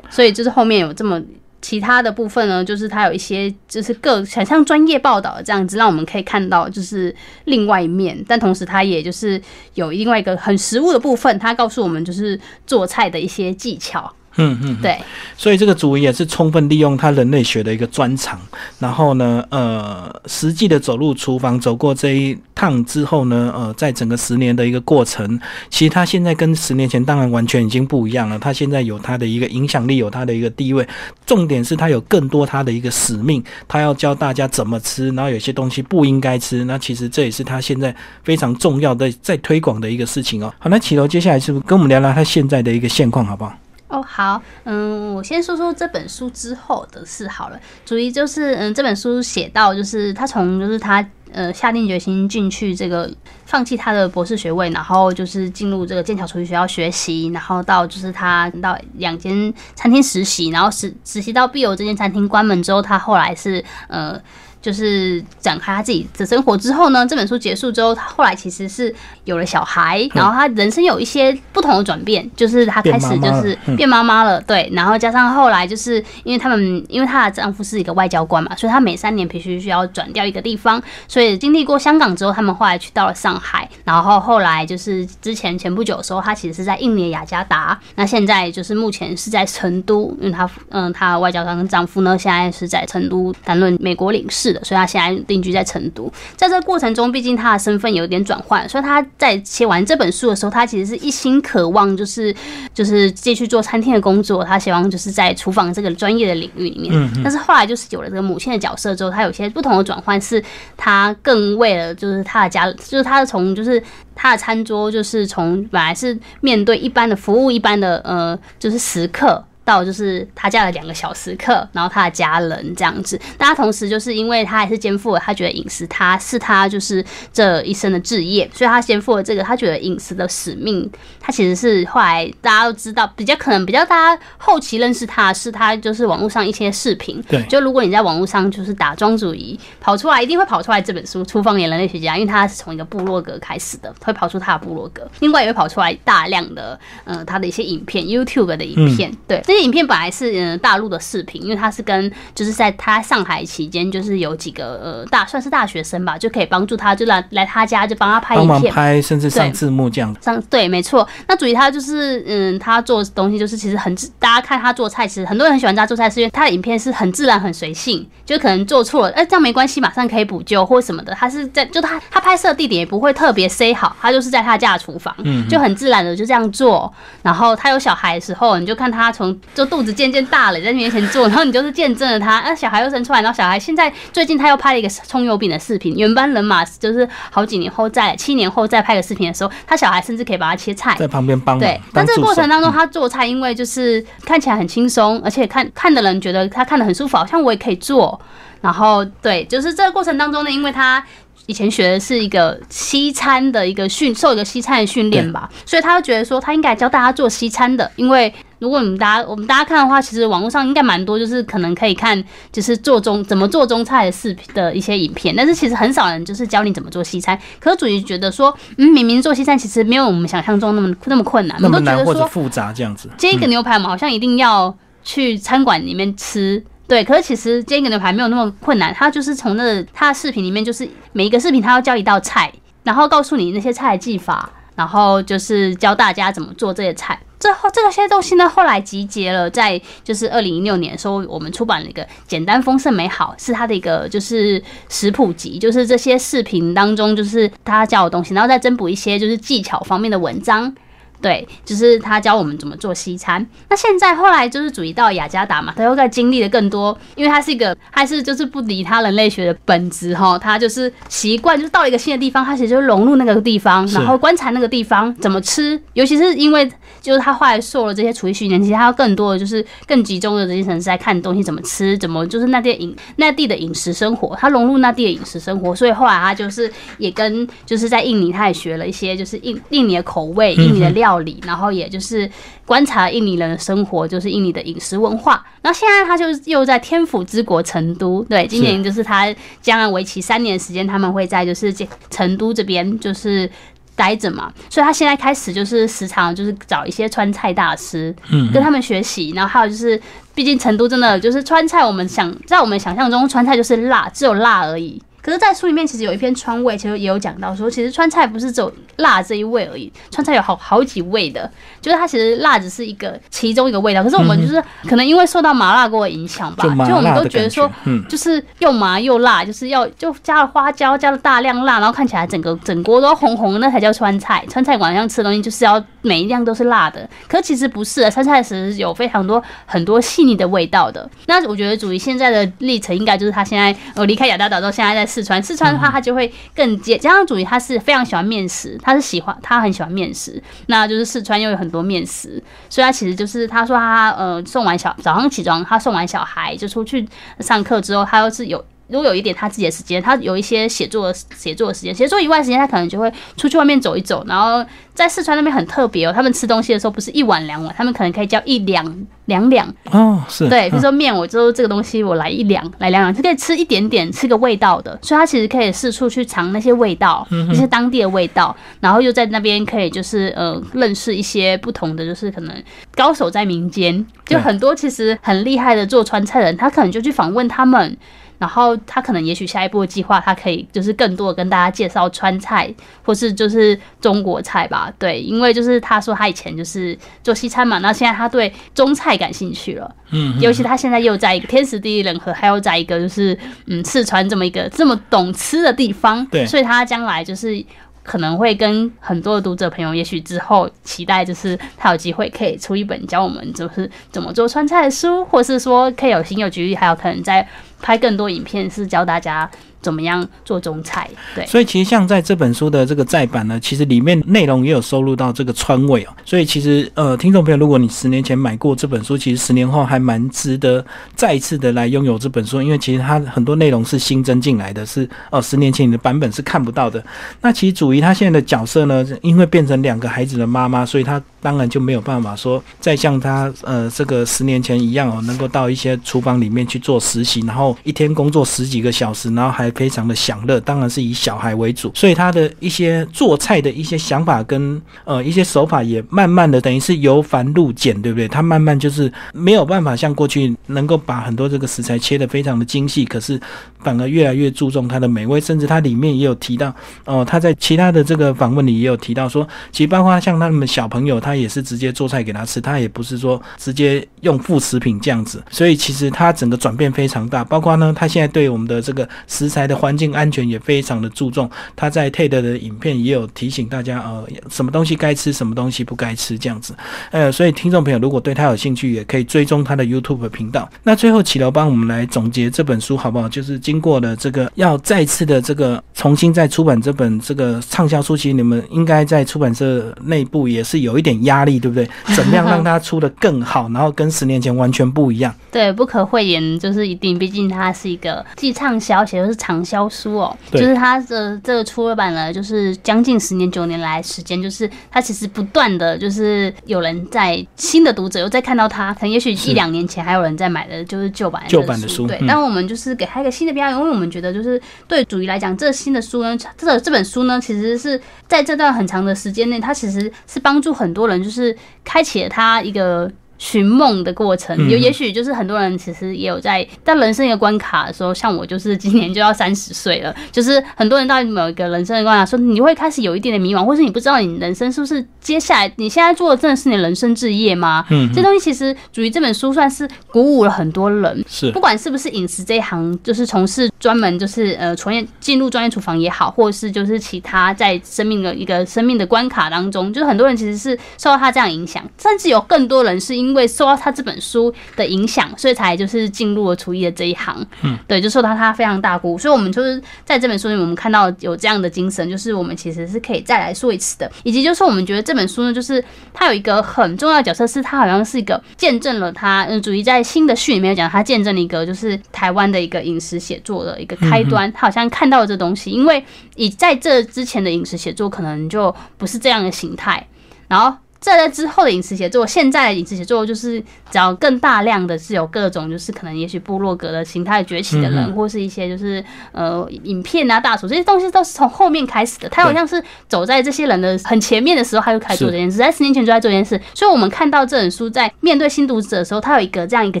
所以就是后面有这么。其他的部分呢，就是它有一些就是各很像专业报道这样子，让我们可以看到就是另外一面，但同时它也就是有另外一个很实物的部分，它告诉我们就是做菜的一些技巧。嗯嗯，对，所以这个主也是充分利用他人类学的一个专长，然后呢，呃，实际的走入厨房，走过这一趟之后呢，呃，在整个十年的一个过程，其实他现在跟十年前当然完全已经不一样了。他现在有他的一个影响力，有他的一个地位，重点是他有更多他的一个使命，他要教大家怎么吃，然后有些东西不应该吃。那其实这也是他现在非常重要的在推广的一个事情哦。好，那启头接下来是不是跟我们聊聊他现在的一个现况，好不好？哦，好，嗯，我先说说这本书之后的事好了。主要就是，嗯，这本书写到，就是他从，就是他，呃，下定决心进去这个，放弃他的博士学位，然后就是进入这个剑桥厨艺学校学习，然后到就是他到两间餐厅实习，然后实实习到必有这间餐厅关门之后，他后来是，呃。就是展开他自己的生活之后呢，这本书结束之后，他后来其实是有了小孩，然后他人生有一些不同的转变，就是他开始就是变妈妈了，对，然后加上后来就是因为他们因为她的丈夫是一个外交官嘛，所以她每三年必须需要转调一个地方，所以经历过香港之后，他们后来去到了上海，然后后来就是之前前不久的时候，她其实是在印尼雅加达，那现在就是目前是在成都，因为她嗯她外交官跟丈夫呢现在是在成都担任美国领事。所以他现在定居在成都，在这个过程中，毕竟他的身份有点转换，所以他在写完这本书的时候，他其实是一心渴望，就是就是继续做餐厅的工作，他希望就是在厨房这个专业的领域里面。但是后来就是有了这个母亲的角色之后，他有些不同的转换，是他更为了就是他的家，就是他从就是他的餐桌，就是从本来是面对一般的服务一般的呃，就是食客。到就是他家的两个小时客，然后他的家人这样子，但他同时就是因为他还是肩负了他觉得饮食他是他就是这一生的志业，所以他肩负了这个他觉得饮食的使命。他其实是后来大家都知道，比较可能比较大家后期认识他是他就是网络上一些视频，对，就如果你在网络上就是打庄主仪跑出来，一定会跑出来这本书《厨房里人类学家》，因为他是从一个部落格开始的，会跑出他的部落格，另外也会跑出来大量的呃他的一些影片，YouTube 的影片，对。影片本来是嗯大陆的视频，因为他是跟就是在他上海期间，就是有几个呃大算是大学生吧，就可以帮助他，就来来他家就帮他拍影片，拍甚至上字幕这样。上对，没错。那主题他就是嗯，他做东西就是其实很大家看他做菜，其实很多人很喜欢他做菜，是因为他的影片是很自然、很随性，就可能做错了，哎，这样没关系，马上可以补救或什么的。他是在就他他拍摄地点也不会特别塞好，他就是在他家的厨房，嗯，就很自然的就这样做。然后他有小孩的时候，你就看他从。就肚子渐渐大了，在你面前做，然后你就是见证了他，那小孩又生出来，然后小孩现在最近他又拍了一个葱油饼的视频，原班人马就是好几年后再七年后再拍个视频的时候，他小孩甚至可以把他切菜，在旁边帮对，但这个过程当中他做菜，因为就是看起来很轻松，而且看看的人觉得他看的很舒服，好像我也可以做，然后对，就是这个过程当中呢，因为他。以前学的是一个西餐的一个训，受一个西餐的训练吧，所以他就觉得说他应该教大家做西餐的。因为如果你们大家我们大家看的话，其实网络上应该蛮多，就是可能可以看就是做中怎么做中菜的视频的一些影片，但是其实很少人就是教你怎么做西餐。可是主席觉得说，嗯，明明做西餐其实没有我们想象中那么那么困难，那么难或者复杂这样子。煎一个牛排，我们好像一定要去餐馆里面吃。对，可是其实煎一个牛排没有那么困难，他就是从那他的视频里面，就是每一个视频他要教一道菜，然后告诉你那些菜的技法，然后就是教大家怎么做这些菜。最后这些东西呢，后来集结了，在就是二零一六年的时候，我们出版了一个《简单丰盛美好》，是它的一个就是食谱集，就是这些视频当中就是他教的东西，然后再增补一些就是技巧方面的文章。对，就是他教我们怎么做西餐。那现在后来就是主移到雅加达嘛，他又在经历的更多，因为他是一个，还是就是不理他人类学的本质哈，他就是习惯，就是到了一个新的地方，他其实就融入那个地方，然后观察那个地方怎么吃。尤其是因为就是他后来受了这些厨艺训练，其实他要更多的就是更集中的精神是在看东西怎么吃，怎么就是那地饮那地的饮食生活，他融入那地的饮食生活，所以后来他就是也跟就是在印尼，他也学了一些就是印印尼的口味、印尼的料。料理，然后也就是观察印尼人的生活，就是印尼的饮食文化。然后现在他就又在天府之国成都，对，今年就是他将来为期三年时间，他们会在就是成都这边就是待着嘛。所以他现在开始就是时常就是找一些川菜大师，嗯，跟他们学习。然后还有就是，毕竟成都真的就是川菜，我们想在我们想象中，川菜就是辣，只有辣而已。可是，在书里面其实有一篇川味，其实也有讲到说，其实川菜不是只有辣这一味而已，川菜有好好几味的，就是它其实辣只是一个其中一个味道。可是我们就是可能因为受到麻辣锅的影响吧，就我们都觉得说，就是又麻又辣，就是要就加了花椒，加了大量辣，然后看起来整个整锅都红红，那才叫川菜。川菜馆上吃的东西就是要每一样都是辣的，可其实不是，川菜其实有非常多很多细腻的味道的。那我觉得主义现在的历程，应该就是他现在呃离开雅加岛之后，现在在。四川，四川的话，他就会更接加上主义，他是非常喜欢面食，他是喜欢他很喜欢面食，那就是四川又有很多面食，所以他其实就是他说他呃送完小早上起床，他送完小孩就出去上课之后，他又是有。如果有一点他自己的时间，他有一些写作写作的时间，写作以外时间，他可能就会出去外面走一走。然后在四川那边很特别哦，他们吃东西的时候不是一碗两碗，他们可能可以叫一两两两哦，是对，比如说面，我就这个东西我来一两来两两，就可以吃一点点，吃个味道的。所以他其实可以四处去尝那些味道，那些当地的味道，然后又在那边可以就是呃认识一些不同的，就是可能高手在民间，就很多其实很厉害的做川菜的人，他可能就去访问他们。然后他可能也许下一步的计划，他可以就是更多的跟大家介绍川菜，或是就是中国菜吧。对，因为就是他说他以前就是做西餐嘛，那现在他对中菜感兴趣了。嗯，尤其他现在又在一个天时地利人和，还有在一个就是嗯四川这么一个这么懂吃的地方。对，所以他将来就是可能会跟很多的读者朋友，也许之后期待就是他有机会可以出一本教我们就是怎么做川菜的书，或是说可以有新有局，还有可能在。拍更多影片是教大家。怎么样做中菜？对，所以其实像在这本书的这个再版呢，其实里面内容也有收录到这个川味哦。所以其实呃，听众朋友，如果你十年前买过这本书，其实十年后还蛮值得再一次的来拥有这本书，因为其实它很多内容是新增进来的，是哦，十年前你的版本是看不到的。那其实主仪他现在的角色呢，因为变成两个孩子的妈妈，所以他当然就没有办法说再像他呃这个十年前一样哦，能够到一些厨房里面去做实习，然后一天工作十几个小时，然后还非常的享乐，当然是以小孩为主，所以他的一些做菜的一些想法跟呃一些手法也慢慢的等于是由繁入简，对不对？他慢慢就是没有办法像过去能够把很多这个食材切得非常的精细，可是反而越来越注重它的美味，甚至它里面也有提到哦，他在其他的这个访问里也有提到说，其实包括像他们小朋友，他也是直接做菜给他吃，他也不是说直接用副食品这样子，所以其实他整个转变非常大，包括呢，他现在对我们的这个食的环境。安全也非常的注重，他在 TED 的影片也有提醒大家，呃，什么东西该吃，什么东西不该吃，这样子，呃，所以听众朋友如果对他有兴趣，也可以追踪他的 YouTube 频道。那最后，启楼帮我们来总结这本书好不好？就是经过了这个要再次的这个重新再出版这本这个畅销书，其实你们应该在出版社内部也是有一点压力，对不对？怎么样让它出的更好，然后跟十年前完全不一样？对，不可讳言，就是一定，毕竟它是一个既畅销且又是畅销。书哦，就是他的这个出版了，就是将近十年九年来时间，就是他其实不断的就是有人在新的读者又在看到他，可能也许一两年前还有人在买的就是旧版旧版的书，对。但我们就是给他一个新的标因为我们觉得就是对主义来讲，这新的书呢，这个这本书呢，其实是在这段很长的时间内，它其实是帮助很多人，就是开启了他一个。寻梦的过程，嗯。有也许就是很多人其实也有在在人生一个关卡的时候，像我就是今年就要三十岁了，就是很多人到某一个人生的关卡，说你会开始有一点的迷茫，或是你不知道你人生是不是接下来你现在做的真的是你人生置业吗？嗯这东西其实属于这本书算是鼓舞了很多人，是。不管是不是饮食这一行，就是从事专门就是呃从业进入专业厨房也好，或是就是其他在生命的一个生命的关卡当中，就是很多人其实是受到他这样影响，甚至有更多人是因为受到他这本书的影响，所以才就是进入了厨艺的这一行。嗯，对，就受到他非常大鼓舞，所以我们就是在这本书里面，我们看到有这样的精神，就是我们其实是可以再来说一次的，以及就是我们觉得这本书呢，就是它有一个很重要的角色，是它好像是一个见证了他，嗯，主义在新的序里面讲，他见证了一个就是台湾的一个饮食写作的一个开端，他好像看到了这东西，因为以在这之前的饮食写作可能就不是这样的形态，然后。再在之后的饮食写作，现在的饮食写作就是只要更大量的是有各种就是可能也许部落格的形态崛起的人，或是一些就是呃影片啊大厨这些东西都是从后面开始的。他好像是走在这些人的很前面的时候，他就开始做这件事，在十年前就在做这件事。所以我们看到这本书在面对新读者的时候，它有一个这样一个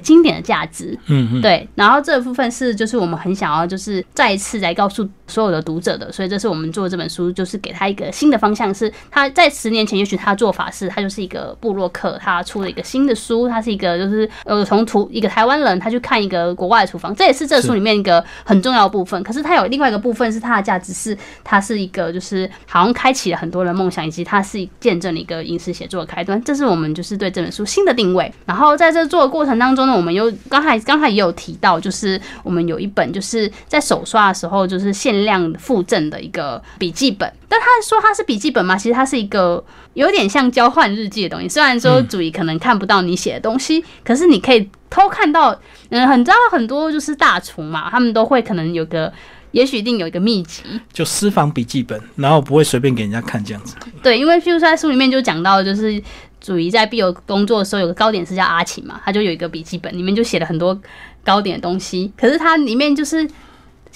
经典的价值。嗯嗯，对，然后这部分是就是我们很想要就是再一次来告诉所有的读者的，所以这是我们做这本书，就是给他一个新的方向，是他在十年前也许他的做法是他就是一个布洛克，他出了一个新的书，他是一个就是呃从图一个台湾人他去看一个国外的厨房，这也是这书里面一个很重要的部分。可是它有另外一个部分是它的价值是它是一个就是好像开启了很多人梦想，以及它是见证了一个影视写作的开端，这是我们就是对这本书新的定位。然后在这做的过程当中呢，我们又刚才刚才也有提到，就是我们有一本就是在手刷的时候就是限量附赠的一个笔记本，但他说它是笔记本嘛，其实它是一个有点像交换日记的东西。虽然说主仪可能看不到你写的东西，可是你可以偷看到，嗯，很知道很多就是大厨嘛，他们都会可能有个。也许一定有一个秘籍，就私房笔记本，然后不会随便给人家看这样子。对，因为譬如说在书里面就讲到，就是主仪在必有工作的时候，有个糕点师叫阿琴嘛，他就有一个笔记本，里面就写了很多糕点的东西，可是它里面就是。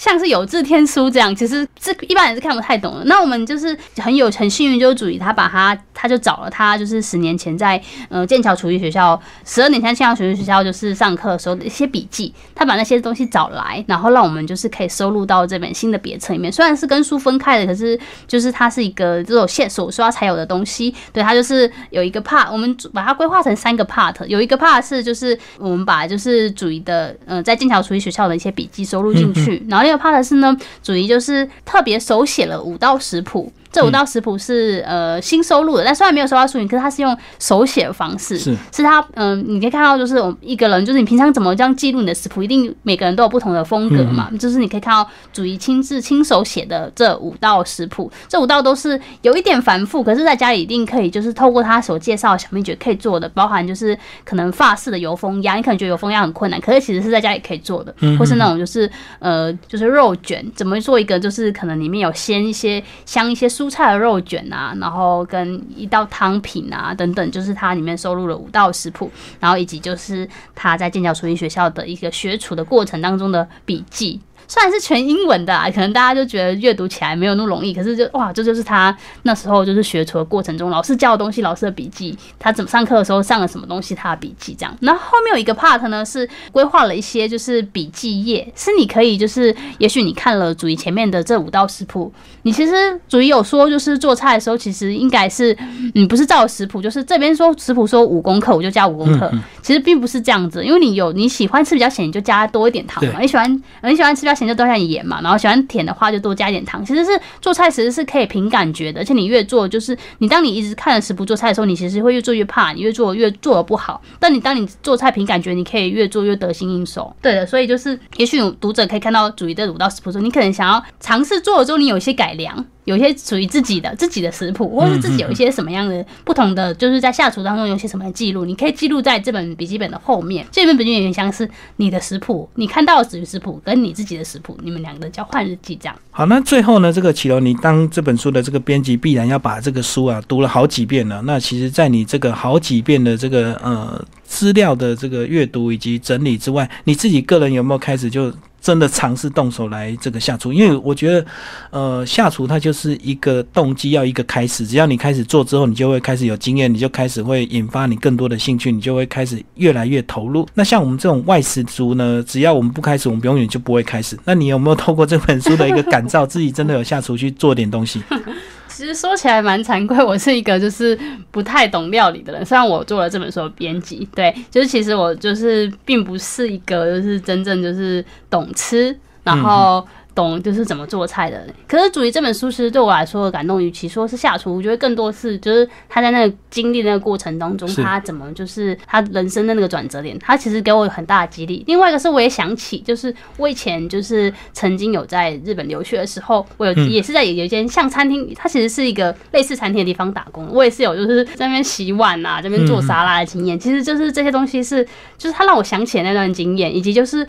像是有字天书这样，其实这一般人是看不太懂的。那我们就是很有很幸运，就是主仪他把他他就找了他，就是十年前在呃剑桥厨艺学校，十二年前剑桥厨艺学校就是上课的时候的一些笔记，他把那些东西找来，然后让我们就是可以收录到这本新的别册里面。虽然是跟书分开的，可是就是它是一个这种线手刷才有的东西。对，它就是有一个 part，我们把它规划成三个 part，有一个 part 是就是我们把就是主仪的呃在剑桥厨艺学校的一些笔记收录进去，然后最怕的是呢，主仪就是特别手写了五道食谱。这五道食谱是呃新收录的，但虽然没有收到书名，可是它是用手写的方式，是。是它嗯、呃你可以看到就是我们一个人，就是你平常怎么这样记录你的食谱，一定每个人都有不同的风格嘛，就是你可以看到主仪亲自亲手写的这五道食谱，这五道都是有一点繁复，可是在家里一定可以就是透过他所介绍的小秘诀可以做的，包含就是可能法式的油封鸭，你可能觉得油封鸭很困难，可是其实是在家里可以做的，或是那种就是呃就是肉卷，怎么做一个就是可能里面有鲜一些香一些蔬菜的肉卷啊，然后跟一道汤品啊等等，就是它里面收录了五道食谱，然后以及就是他在剑桥厨艺学校的一个学厨的过程当中的笔记。虽然是全英文的，可能大家就觉得阅读起来没有那么容易，可是就哇，这就是他那时候就是学厨的过程中，老师教的东西，老师的笔记，他怎么上课的时候上了什么东西，他的笔记这样。然后后面有一个 part 呢，是规划了一些就是笔记页，是你可以就是，也许你看了主仪前面的这五道食谱，你其实主仪有说，就是做菜的时候，其实应该是你不是照食谱，就是这边说食谱说五公克，我就加五公克，其实并不是这样子，因为你有你喜欢吃比较咸，你就加多一点糖嘛；你喜欢你喜欢吃比较咸，就多加点盐嘛；然后喜欢甜的话，就多加一点糖。其实是做菜其实是可以凭感觉的，而且你越做，就是你当你一直看着食谱做菜的时候，你其实会越做越怕，你越做越做的不好。但你当你做菜凭感觉，你可以越做越得心应手。对的，所以就是也许有读者可以看到主仪的五道食谱的时候，你可能想要尝试做了之后，你有一些改良。有些属于自己的自己的食谱，或者是自己有一些什么样的不同的，就是在下厨当中有一些什么记录，你可以记录在这本笔记本的后面。这本笔记本有点像是你的食谱，你看到的食谱跟你自己的食谱，你们两个的交换日记这样。好，那最后呢，这个启龙，你当这本书的这个编辑，必然要把这个书啊读了好几遍了。那其实，在你这个好几遍的这个呃资料的这个阅读以及整理之外，你自己个人有没有开始就真的尝试动手来这个下厨，因为我觉得，呃，下厨它就是一个动机，要一个开始。只要你开始做之后，你就会开始有经验，你就开始会引发你更多的兴趣，你就会开始越来越投入。那像我们这种外食族呢，只要我们不开始，我们永远就不会开始。那你有没有透过这本书的一个感召，自己真的有下厨去做点东西？其实说起来蛮惭愧，我是一个就是不太懂料理的人。虽然我做了这本书的编辑，对，就是其实我就是并不是一个就是真正就是懂吃，然后。懂就是怎么做菜的，可是《煮鱼》这本书其实对我来说的感动，与其说是下厨，我觉得更多是就是他在那个经历那个过程当中，他怎么就是他人生的那个转折点，他其实给我很大的激励。另外一个是我也想起，就是我以前就是曾经有在日本留学的时候，我有也是在有一间像餐厅，它其实是一个类似餐厅的地方打工，我也是有就是在那边洗碗啊，这边做沙拉的经验。其实就是这些东西是，就是他让我想起那段经验，以及就是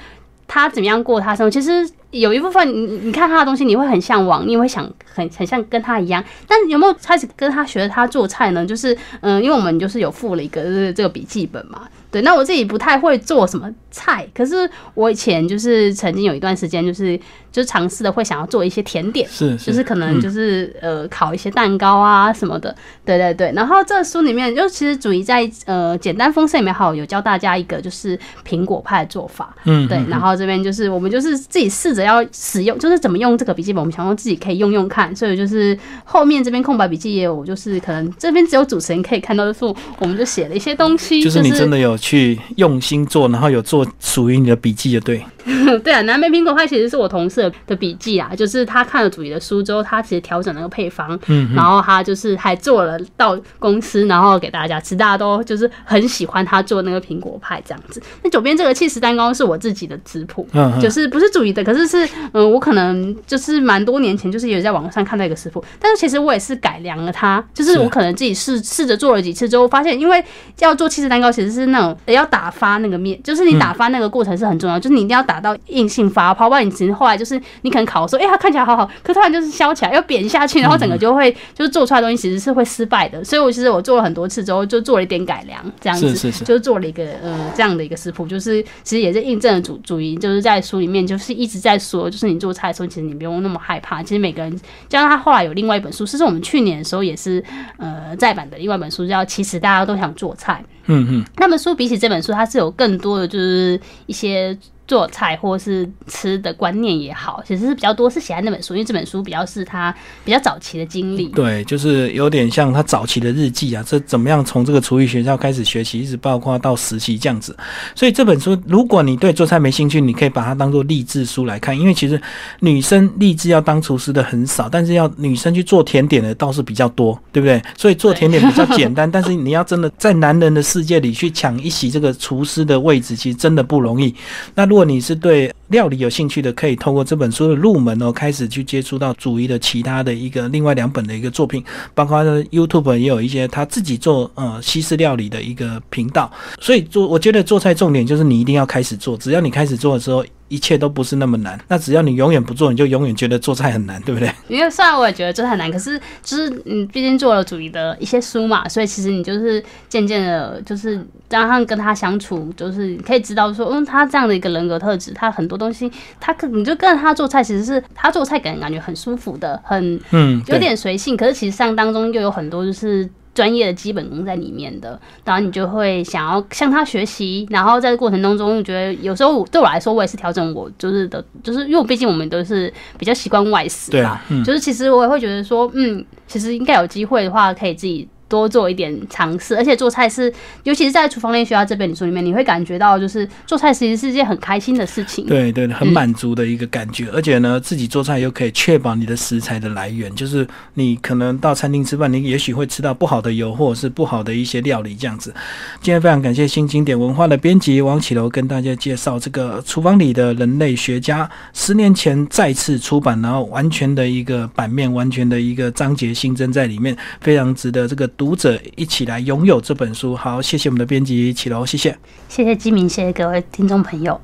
他怎么样过他生活。其实。有一部分，你你看他的东西，你会很向往，你会想很很像跟他一样。但有没有开始跟他学他做菜呢？就是，嗯，因为我们就是有附了一个这个笔记本嘛。对，那我自己不太会做什么菜，可是我以前就是曾经有一段时间，就是就是尝试的会想要做一些甜点，是，就是可能就是呃烤一些蛋糕啊什么的。对对对。然后这书里面就其实主义在呃简单丰盛里面好有有教大家一个就是苹果派的做法。嗯。对，然后这边就是我们就是自己试着。要使用就是怎么用这个笔记本，我们想说自己可以用用看，所以就是后面这边空白笔记也有，就是可能这边只有主持人可以看到的是，我们就写了一些东西。就是你真的有去用心做，然后有做属于你的笔记，就对。对啊，南美苹果派其实是我同事的笔记啊，就是他看了主题的书之后，他其实调整那个配方，嗯，然后他就是还做了到公司，然后给大家吃，大家都就是很喜欢他做那个苹果派这样子。那左边这个气势蛋糕是我自己的食谱，嗯，就是不是主题的，可是是嗯，我可能就是蛮多年前就是有在网上看到一个食谱，但是其实我也是改良了它，就是我可能自己试试着做了几次之后，发现因为要做气势蛋糕，其实是那种要打发那个面，就是你打发那个过程是很重要，就是你一定要打。到硬性发泡，不然你其实后来就是你可能烤的时候，哎，它看起来好好，可突然就是削起来，要扁下去，然后整个就会就是做出来的东西其实是会失败的。所以我其实我做了很多次之后，就做了一点改良，这样子，就是做了一个呃这样的一个食谱，就是其实也是印证了主主因，就是在书里面就是一直在说，就是你做菜的时候，其实你不用那么害怕。其实每个人，加上他后来有另外一本书，是我们去年的时候也是呃再版的另外一本书，叫《其实大家都想做菜》。嗯嗯，那本书比起这本书，它是有更多的就是一些。做菜或是吃的观念也好，其实是比较多是写在那本书，因为这本书比较是他比较早期的经历。对，就是有点像他早期的日记啊，这怎么样从这个厨艺学校开始学习，一直包括到实习这样子。所以这本书，如果你对做菜没兴趣，你可以把它当做励志书来看，因为其实女生励志要当厨师的很少，但是要女生去做甜点的倒是比较多，对不对？所以做甜点比较简单，但是你要真的在男人的世界里去抢一席这个厨师的位置，其实真的不容易。那如果你是对料理有兴趣的，可以透过这本书的入门哦，开始去接触到主义的其他的一个另外两本的一个作品，包括 YouTube 也有一些他自己做呃西式料理的一个频道。所以做，我觉得做菜重点就是你一定要开始做，只要你开始做的时候。一切都不是那么难，那只要你永远不做，你就永远觉得做菜很难，对不对？因为虽然我也觉得做菜很难，可是就是你毕竟做了主义的一些书嘛，所以其实你就是渐渐的，就是加上跟他相处，就是可以知道说，嗯，他这样的一个人格特质，他很多东西，他可你就跟着他做菜，其实是他做菜给人感觉很舒服的，很嗯，有点随性，可是其实上当中又有很多就是。专业的基本功在里面的，然后你就会想要向他学习，然后在过程当中，觉得有时候对我来说，我也是调整我就是的，就是因为毕竟我们都是比较习惯外食吧，就是其实我也会觉得说，嗯，其实应该有机会的话，可以自己。多做一点尝试，而且做菜是，尤其是在厨房练学校这本书里面，你会感觉到就是做菜其实是一件很开心的事情。对对，很满足的一个感觉，而且呢，自己做菜又可以确保你的食材的来源，就是你可能到餐厅吃饭，你也许会吃到不好的油或者是不好的一些料理这样子。今天非常感谢新经典文化的编辑王启楼跟大家介绍这个厨房里的人类学家，十年前再次出版，然后完全的一个版面，完全的一个章节新增在里面，非常值得这个。读者一起来拥有这本书，好，谢谢我们的编辑启楼，谢谢，谢谢基明，谢谢各位听众朋友。